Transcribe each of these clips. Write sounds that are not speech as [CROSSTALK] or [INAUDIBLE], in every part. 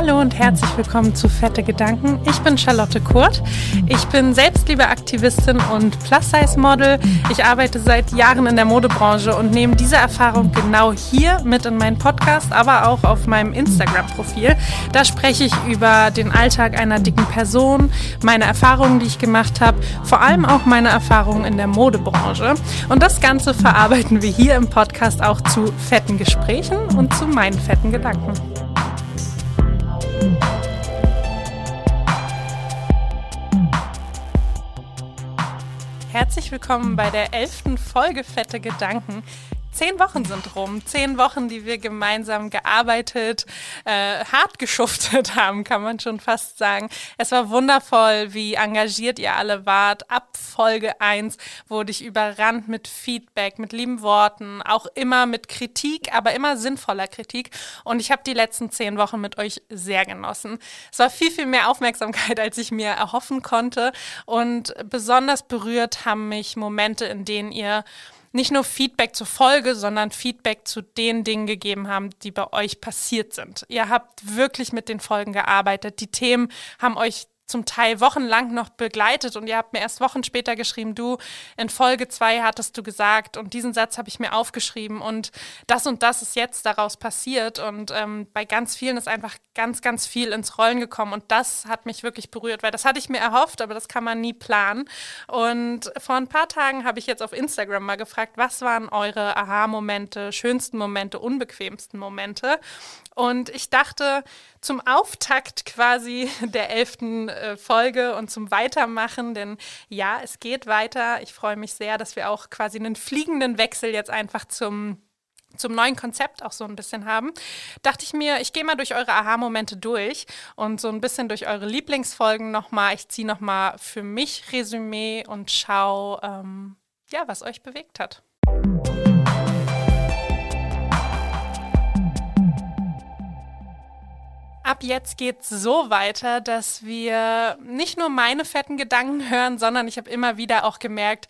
Hallo und herzlich willkommen zu Fette Gedanken. Ich bin Charlotte Kurt. Ich bin Selbstliebeaktivistin und Plus-Size-Model. Ich arbeite seit Jahren in der Modebranche und nehme diese Erfahrung genau hier mit in meinen Podcast, aber auch auf meinem Instagram-Profil. Da spreche ich über den Alltag einer dicken Person, meine Erfahrungen, die ich gemacht habe, vor allem auch meine Erfahrungen in der Modebranche. Und das Ganze verarbeiten wir hier im Podcast auch zu fetten Gesprächen und zu meinen fetten Gedanken. Herzlich willkommen bei der elften Folge Fette Gedanken. Zehn Wochen sind rum. Zehn Wochen, die wir gemeinsam gearbeitet, äh, hart geschuftet [LAUGHS] haben, kann man schon fast sagen. Es war wundervoll, wie engagiert ihr alle wart. Ab Folge 1 wurde ich überrannt mit Feedback, mit lieben Worten, auch immer mit Kritik, aber immer sinnvoller Kritik. Und ich habe die letzten zehn Wochen mit euch sehr genossen. Es war viel, viel mehr Aufmerksamkeit, [LAUGHS] als ich mir erhoffen konnte. Und besonders berührt haben mich Momente, in denen ihr nicht nur Feedback zur Folge, sondern Feedback zu den Dingen gegeben haben, die bei euch passiert sind. Ihr habt wirklich mit den Folgen gearbeitet. Die Themen haben euch zum Teil wochenlang noch begleitet und ihr habt mir erst Wochen später geschrieben, du, in Folge zwei hattest du gesagt und diesen Satz habe ich mir aufgeschrieben und das und das ist jetzt daraus passiert und ähm, bei ganz vielen ist einfach ganz, ganz viel ins Rollen gekommen und das hat mich wirklich berührt, weil das hatte ich mir erhofft, aber das kann man nie planen und vor ein paar Tagen habe ich jetzt auf Instagram mal gefragt, was waren eure Aha-Momente, schönsten Momente, unbequemsten Momente und ich dachte, zum Auftakt quasi [LAUGHS] der elften äh, Folge und zum Weitermachen, denn ja, es geht weiter. Ich freue mich sehr, dass wir auch quasi einen fliegenden Wechsel jetzt einfach zum zum neuen Konzept auch so ein bisschen haben, dachte ich mir, ich gehe mal durch eure Aha-Momente durch und so ein bisschen durch eure Lieblingsfolgen nochmal. Ich ziehe nochmal für mich Resümee und schaue, ähm, ja, was euch bewegt hat. Ab jetzt geht's so weiter, dass wir nicht nur meine fetten Gedanken hören, sondern ich habe immer wieder auch gemerkt,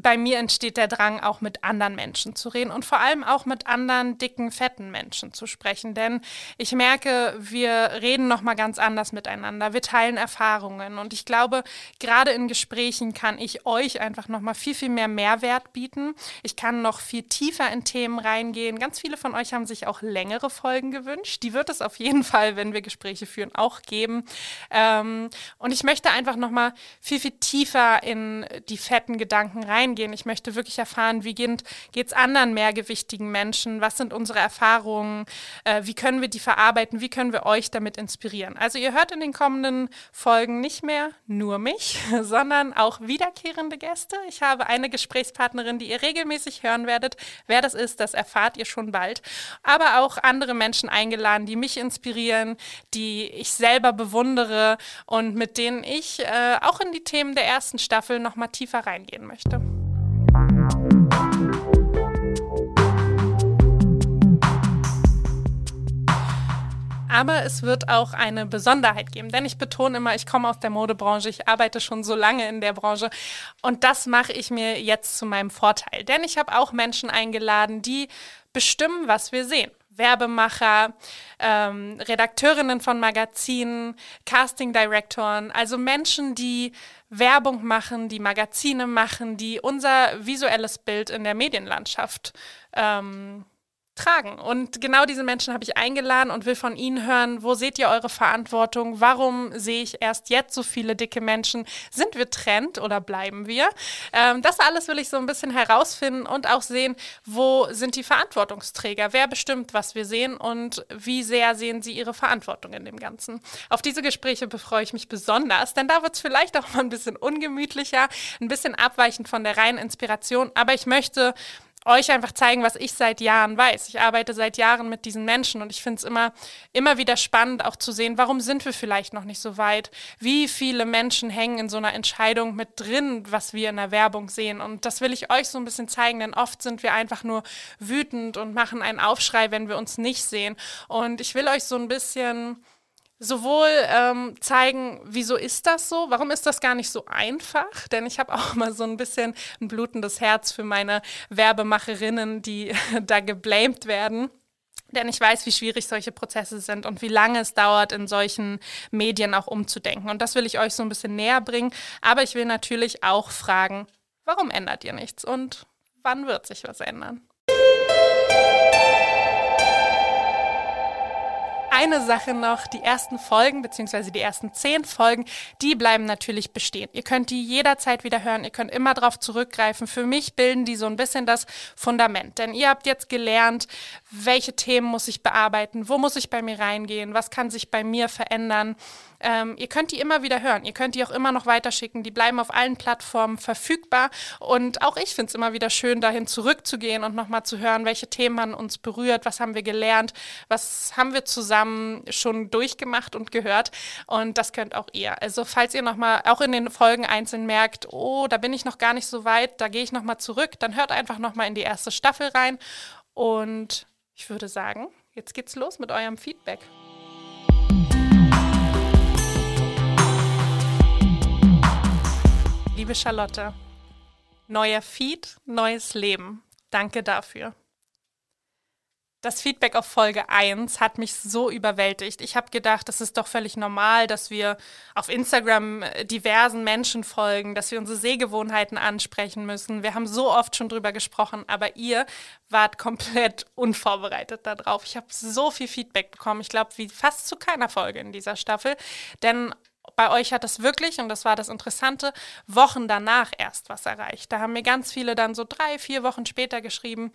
bei mir entsteht der Drang, auch mit anderen Menschen zu reden und vor allem auch mit anderen dicken, fetten Menschen zu sprechen. Denn ich merke, wir reden nochmal ganz anders miteinander. Wir teilen Erfahrungen. Und ich glaube, gerade in Gesprächen kann ich euch einfach nochmal viel, viel mehr Mehrwert bieten. Ich kann noch viel tiefer in Themen reingehen. Ganz viele von euch haben sich auch längere Folgen gewünscht. Die wird es auf jeden Fall, wenn wir Gespräche führen, auch geben. Ähm, und ich möchte einfach nochmal viel, viel tiefer in die fetten Gedanken rein reingehen. Ich möchte wirklich erfahren, wie geht es anderen mehrgewichtigen Menschen? Was sind unsere Erfahrungen? Äh, wie können wir die verarbeiten? Wie können wir euch damit inspirieren? Also ihr hört in den kommenden Folgen nicht mehr nur mich, [LAUGHS] sondern auch wiederkehrende Gäste. Ich habe eine Gesprächspartnerin, die ihr regelmäßig hören werdet. Wer das ist, das erfahrt ihr schon bald. Aber auch andere Menschen eingeladen, die mich inspirieren, die ich selber bewundere und mit denen ich äh, auch in die Themen der ersten Staffel noch mal tiefer reingehen möchte. Aber es wird auch eine Besonderheit geben, denn ich betone immer, ich komme aus der Modebranche, ich arbeite schon so lange in der Branche und das mache ich mir jetzt zu meinem Vorteil. Denn ich habe auch Menschen eingeladen, die bestimmen, was wir sehen. Werbemacher, ähm, Redakteurinnen von Magazinen, Casting-Direktoren, also Menschen, die Werbung machen, die Magazine machen, die unser visuelles Bild in der Medienlandschaft ähm, tragen. Und genau diese Menschen habe ich eingeladen und will von ihnen hören, wo seht ihr eure Verantwortung? Warum sehe ich erst jetzt so viele dicke Menschen? Sind wir Trend oder bleiben wir? Ähm, das alles will ich so ein bisschen herausfinden und auch sehen, wo sind die Verantwortungsträger? Wer bestimmt, was wir sehen und wie sehr sehen sie ihre Verantwortung in dem Ganzen? Auf diese Gespräche befreue ich mich besonders, denn da wird es vielleicht auch mal ein bisschen ungemütlicher, ein bisschen abweichend von der reinen Inspiration, aber ich möchte euch einfach zeigen, was ich seit Jahren weiß. Ich arbeite seit Jahren mit diesen Menschen und ich finde es immer, immer wieder spannend, auch zu sehen, warum sind wir vielleicht noch nicht so weit? Wie viele Menschen hängen in so einer Entscheidung mit drin, was wir in der Werbung sehen? Und das will ich euch so ein bisschen zeigen, denn oft sind wir einfach nur wütend und machen einen Aufschrei, wenn wir uns nicht sehen. Und ich will euch so ein bisschen sowohl ähm, zeigen, wieso ist das so, warum ist das gar nicht so einfach, denn ich habe auch [LAUGHS] mal so ein bisschen ein blutendes Herz für meine Werbemacherinnen, die [LAUGHS] da geblamed werden Denn ich weiß, wie schwierig solche Prozesse sind und wie lange es dauert, in solchen Medien auch umzudenken. Und das will ich euch so ein bisschen näher bringen. Aber ich will natürlich auch fragen, warum ändert ihr nichts und wann wird sich was ändern? Eine Sache noch, die ersten Folgen, beziehungsweise die ersten zehn Folgen, die bleiben natürlich bestehen. Ihr könnt die jederzeit wieder hören, ihr könnt immer darauf zurückgreifen. Für mich bilden die so ein bisschen das Fundament, denn ihr habt jetzt gelernt, welche Themen muss ich bearbeiten, wo muss ich bei mir reingehen, was kann sich bei mir verändern. Ähm, ihr könnt die immer wieder hören. Ihr könnt die auch immer noch weiterschicken. Die bleiben auf allen Plattformen verfügbar. Und auch ich finde es immer wieder schön, dahin zurückzugehen und nochmal zu hören, welche Themen haben uns berührt, was haben wir gelernt, was haben wir zusammen schon durchgemacht und gehört. Und das könnt auch ihr. Also falls ihr nochmal auch in den Folgen einzeln merkt, oh, da bin ich noch gar nicht so weit, da gehe ich nochmal zurück, dann hört einfach nochmal in die erste Staffel rein. Und ich würde sagen, jetzt geht's los mit eurem Feedback. liebe Charlotte. Neuer Feed, neues Leben. Danke dafür. Das Feedback auf Folge 1 hat mich so überwältigt. Ich habe gedacht, das ist doch völlig normal, dass wir auf Instagram äh, diversen Menschen folgen, dass wir unsere Sehgewohnheiten ansprechen müssen. Wir haben so oft schon drüber gesprochen, aber ihr wart komplett [LAUGHS] unvorbereitet darauf. Ich habe so viel Feedback bekommen, ich glaube, wie fast zu keiner Folge in dieser Staffel. Denn bei euch hat das wirklich, und das war das Interessante, Wochen danach erst was erreicht. Da haben mir ganz viele dann so drei, vier Wochen später geschrieben,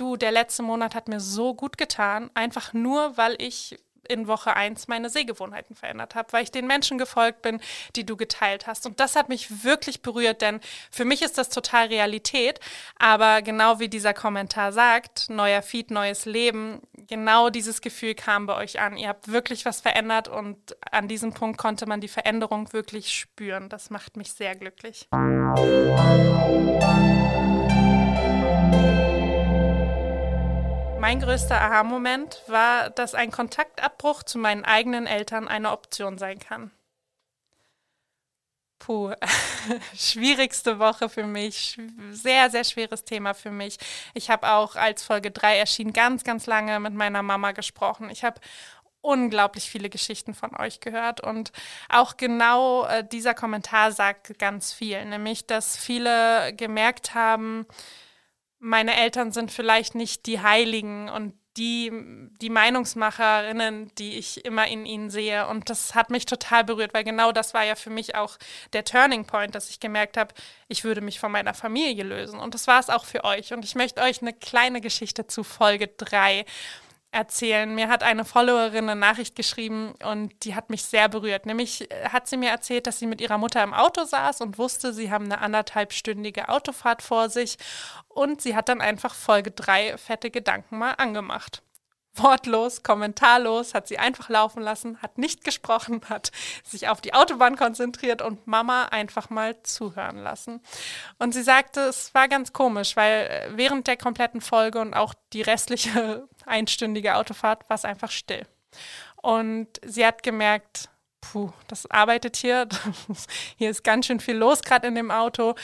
du, der letzte Monat hat mir so gut getan, einfach nur, weil ich in Woche 1 meine Sehgewohnheiten verändert habe, weil ich den Menschen gefolgt bin, die du geteilt hast. Und das hat mich wirklich berührt, denn für mich ist das total Realität. Aber genau wie dieser Kommentar sagt, neuer Feed, neues Leben, genau dieses Gefühl kam bei euch an. Ihr habt wirklich was verändert und an diesem Punkt konnte man die Veränderung wirklich spüren. Das macht mich sehr glücklich. Mein größter Aha-Moment war, dass ein Kontaktabbruch zu meinen eigenen Eltern eine Option sein kann. Puh, [LAUGHS] schwierigste Woche für mich, sehr, sehr schweres Thema für mich. Ich habe auch, als Folge 3 erschien, ganz, ganz lange mit meiner Mama gesprochen. Ich habe unglaublich viele Geschichten von euch gehört und auch genau äh, dieser Kommentar sagt ganz viel, nämlich dass viele gemerkt haben, meine Eltern sind vielleicht nicht die Heiligen und die, die Meinungsmacherinnen, die ich immer in ihnen sehe. Und das hat mich total berührt, weil genau das war ja für mich auch der Turning Point, dass ich gemerkt habe, ich würde mich von meiner Familie lösen. Und das war es auch für euch. Und ich möchte euch eine kleine Geschichte zu Folge 3 erzählen. Mir hat eine Followerin eine Nachricht geschrieben und die hat mich sehr berührt. Nämlich äh, hat sie mir erzählt, dass sie mit ihrer Mutter im Auto saß und wusste, sie haben eine anderthalbstündige Autofahrt vor sich und sie hat dann einfach Folge drei fette Gedanken mal angemacht wortlos, kommentarlos, hat sie einfach laufen lassen, hat nicht gesprochen, [LAUGHS] hat sich auf die Autobahn konzentriert und Mama einfach mal zuhören lassen. Und sie sagte, es war ganz komisch, weil äh, während der kompletten Folge und auch die restliche [LAUGHS] einstündige Autofahrt war es einfach still. Und sie hat gemerkt, puh, das arbeitet hier, [LAUGHS] hier ist ganz schön viel los gerade in dem Auto.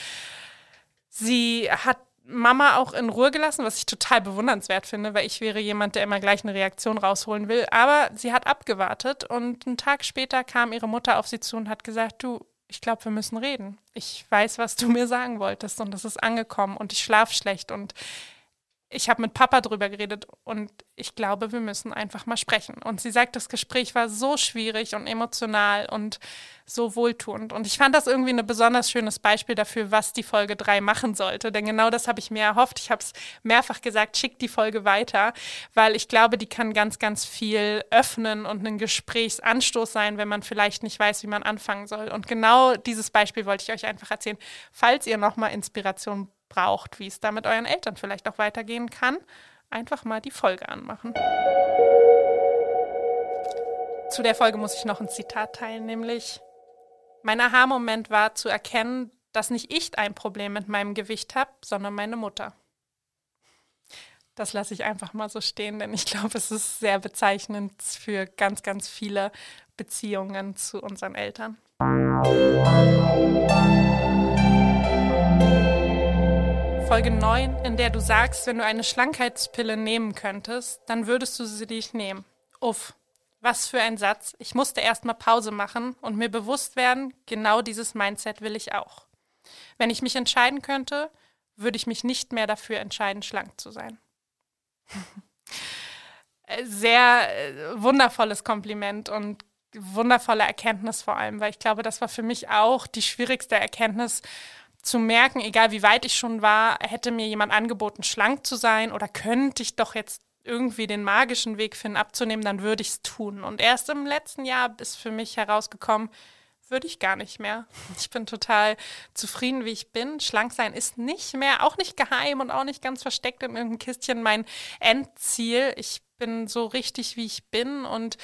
Sie hat Mama auch in Ruhe gelassen, was ich total bewundernswert finde, weil ich wäre jemand, der immer gleich eine Reaktion rausholen will. Aber sie hat abgewartet und einen Tag später kam ihre Mutter auf sie zu und hat gesagt, du, ich glaube, wir müssen reden. Ich weiß, was du [LAUGHS] mir sagen wolltest und das ist angekommen und ich schlafe schlecht und ich habe mit Papa drüber geredet und ich glaube, wir müssen einfach mal sprechen. Und sie sagt, das Gespräch war so schwierig und emotional und so wohltuend. Und ich fand das irgendwie ein besonders schönes Beispiel dafür, was die Folge 3 machen sollte. Denn genau das habe ich mir erhofft. Ich habe es mehrfach gesagt, schickt die Folge weiter, weil ich glaube, die kann ganz, ganz viel öffnen und ein Gesprächsanstoß sein, wenn man vielleicht nicht weiß, wie man anfangen soll. Und genau dieses Beispiel wollte ich euch einfach erzählen. Falls ihr nochmal Inspiration braucht, wie es da mit euren Eltern vielleicht auch weitergehen kann, einfach mal die Folge anmachen. Zu der Folge muss ich noch ein Zitat teilen, nämlich mein Aha-Moment war zu erkennen, dass nicht ich ein Problem mit meinem Gewicht habe, sondern meine Mutter. Das lasse ich einfach mal so stehen, denn ich glaube, es ist sehr bezeichnend für ganz, ganz viele Beziehungen zu unseren Eltern. Folge 9, in der du sagst, wenn du eine Schlankheitspille nehmen könntest, dann würdest du sie nicht nehmen. Uff, was für ein Satz. Ich musste erstmal Pause machen und mir bewusst werden, genau dieses Mindset will ich auch. Wenn ich mich entscheiden könnte, würde ich mich nicht mehr dafür entscheiden, schlank zu sein. [LAUGHS] Sehr äh, wundervolles Kompliment und wundervolle Erkenntnis vor allem, weil ich glaube, das war für mich auch die schwierigste Erkenntnis zu merken, egal wie weit ich schon war, hätte mir jemand angeboten, schlank zu sein oder könnte ich doch jetzt irgendwie den magischen Weg finden, abzunehmen, dann würde ich es tun. Und erst im letzten Jahr ist für mich herausgekommen, würde ich gar nicht mehr. Ich bin total zufrieden, wie ich bin. Schlank sein ist nicht mehr, auch nicht geheim und auch nicht ganz versteckt in irgendeinem Kistchen mein Endziel. Ich bin so richtig, wie ich bin und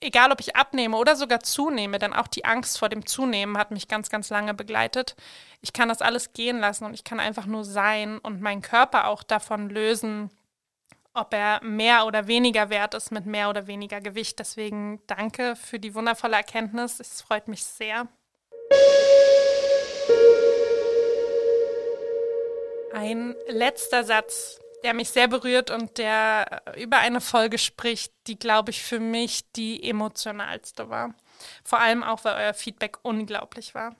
egal ob ich abnehme oder sogar zunehme, denn auch die Angst vor dem Zunehmen hat mich ganz, ganz lange begleitet. Ich kann das alles gehen lassen und ich kann einfach nur sein und meinen Körper auch davon lösen, ob er mehr oder weniger wert ist mit mehr oder weniger Gewicht. Deswegen danke für die wundervolle Erkenntnis. Es freut mich sehr. Ein letzter Satz, der mich sehr berührt und der über eine Folge spricht, die, glaube ich, für mich die emotionalste war. Vor allem auch, weil euer Feedback unglaublich war.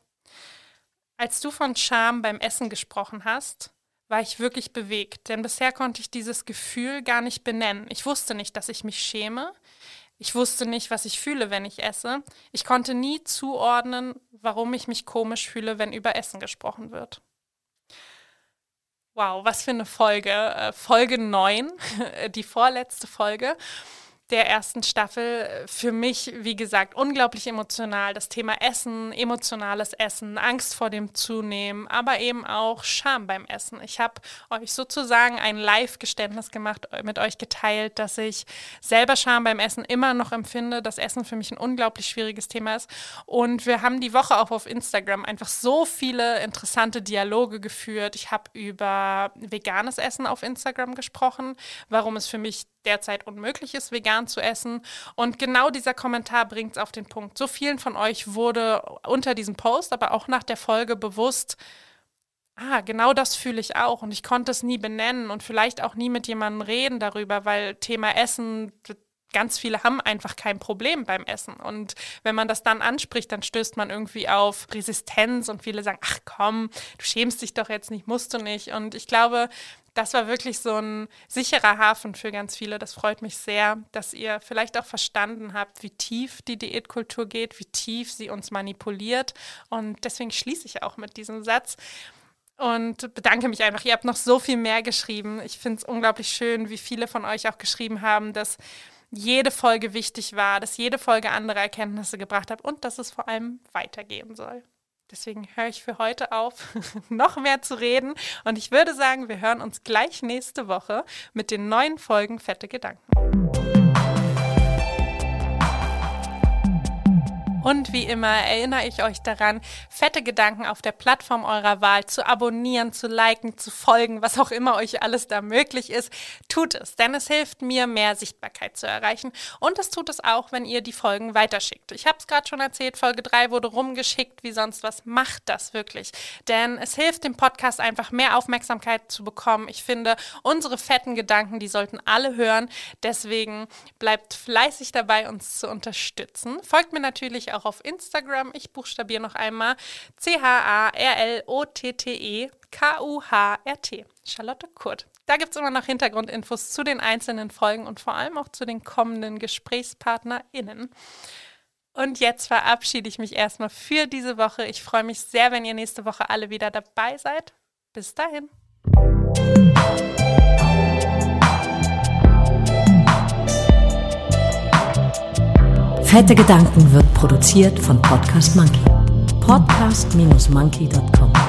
Als du von Scham beim Essen gesprochen hast, war ich wirklich bewegt, denn bisher konnte ich dieses Gefühl gar nicht benennen. Ich wusste nicht, dass ich mich schäme. Ich wusste nicht, was ich fühle, wenn ich esse. Ich konnte nie zuordnen, warum ich mich komisch fühle, wenn über Essen gesprochen wird. Wow, was für eine Folge. Äh, Folge 9, [LAUGHS] die vorletzte Folge der ersten Staffel für mich, wie gesagt, unglaublich emotional. Das Thema Essen, emotionales Essen, Angst vor dem Zunehmen, aber eben auch Scham beim Essen. Ich habe euch sozusagen ein Live-Geständnis gemacht, mit euch geteilt, dass ich selber Scham beim Essen immer noch empfinde, dass Essen für mich ein unglaublich schwieriges Thema ist. Und wir haben die Woche auch auf Instagram einfach so viele interessante Dialoge geführt. Ich habe über veganes Essen auf Instagram gesprochen, warum es für mich derzeit unmöglich ist, vegan zu essen. Und genau dieser Kommentar bringt es auf den Punkt. So vielen von euch wurde unter diesem Post, aber auch nach der Folge bewusst, ah, genau das fühle ich auch. Und ich konnte es nie benennen und vielleicht auch nie mit jemandem reden darüber, weil Thema Essen, ganz viele haben einfach kein Problem beim Essen. Und wenn man das dann anspricht, dann stößt man irgendwie auf Resistenz und viele sagen, ach komm, du schämst dich doch jetzt nicht, musst du nicht. Und ich glaube, das war wirklich so ein sicherer Hafen für ganz viele. Das freut mich sehr, dass ihr vielleicht auch verstanden habt, wie tief die Diätkultur geht, wie tief sie uns manipuliert. Und deswegen schließe ich auch mit diesem Satz und bedanke mich einfach. Ihr habt noch so viel mehr geschrieben. Ich finde es unglaublich schön, wie viele von euch auch geschrieben haben, dass jede Folge wichtig war, dass jede Folge andere Erkenntnisse gebracht hat und dass es vor allem weitergehen soll. Deswegen höre ich für heute auf, [LAUGHS] noch mehr zu reden. Und ich würde sagen, wir hören uns gleich nächste Woche mit den neuen Folgen Fette Gedanken. Und wie immer erinnere ich euch daran, fette Gedanken auf der Plattform eurer Wahl zu abonnieren, zu liken, zu folgen, was auch immer euch alles da möglich ist. Tut es, denn es hilft mir, mehr Sichtbarkeit zu erreichen. Und es tut es auch, wenn ihr die Folgen weiterschickt. Ich habe es gerade schon erzählt, Folge 3 wurde rumgeschickt, wie sonst was. Macht das wirklich. Denn es hilft dem Podcast einfach mehr Aufmerksamkeit zu bekommen. Ich finde, unsere fetten Gedanken, die sollten alle hören. Deswegen bleibt fleißig dabei, uns zu unterstützen. Folgt mir natürlich auch auf Instagram. Ich buchstabiere noch einmal C-H-A-R-L-O-T-T-E K-U-H-R-T. Charlotte Kurt. Da gibt es immer noch Hintergrundinfos zu den einzelnen Folgen und vor allem auch zu den kommenden GesprächspartnerInnen. Und jetzt verabschiede ich mich erstmal für diese Woche. Ich freue mich sehr, wenn ihr nächste Woche alle wieder dabei seid. Bis dahin. Fette Gedanken wird produziert von Podcast Monkey. Podcast-monkey.com